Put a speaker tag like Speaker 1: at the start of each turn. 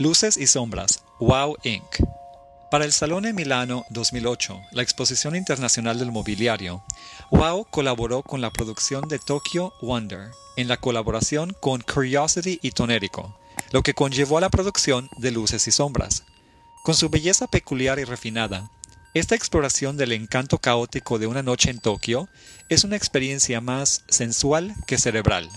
Speaker 1: Luces y sombras, Wow Inc. Para el Salón en Milano 2008, la Exposición Internacional del Mobiliario, Wow colaboró con la producción de Tokyo Wonder, en la colaboración con Curiosity y Tonérico, lo que conllevó a la producción de Luces y Sombras. Con su belleza peculiar y refinada, esta exploración del encanto caótico de una noche en Tokio es una experiencia más sensual que cerebral.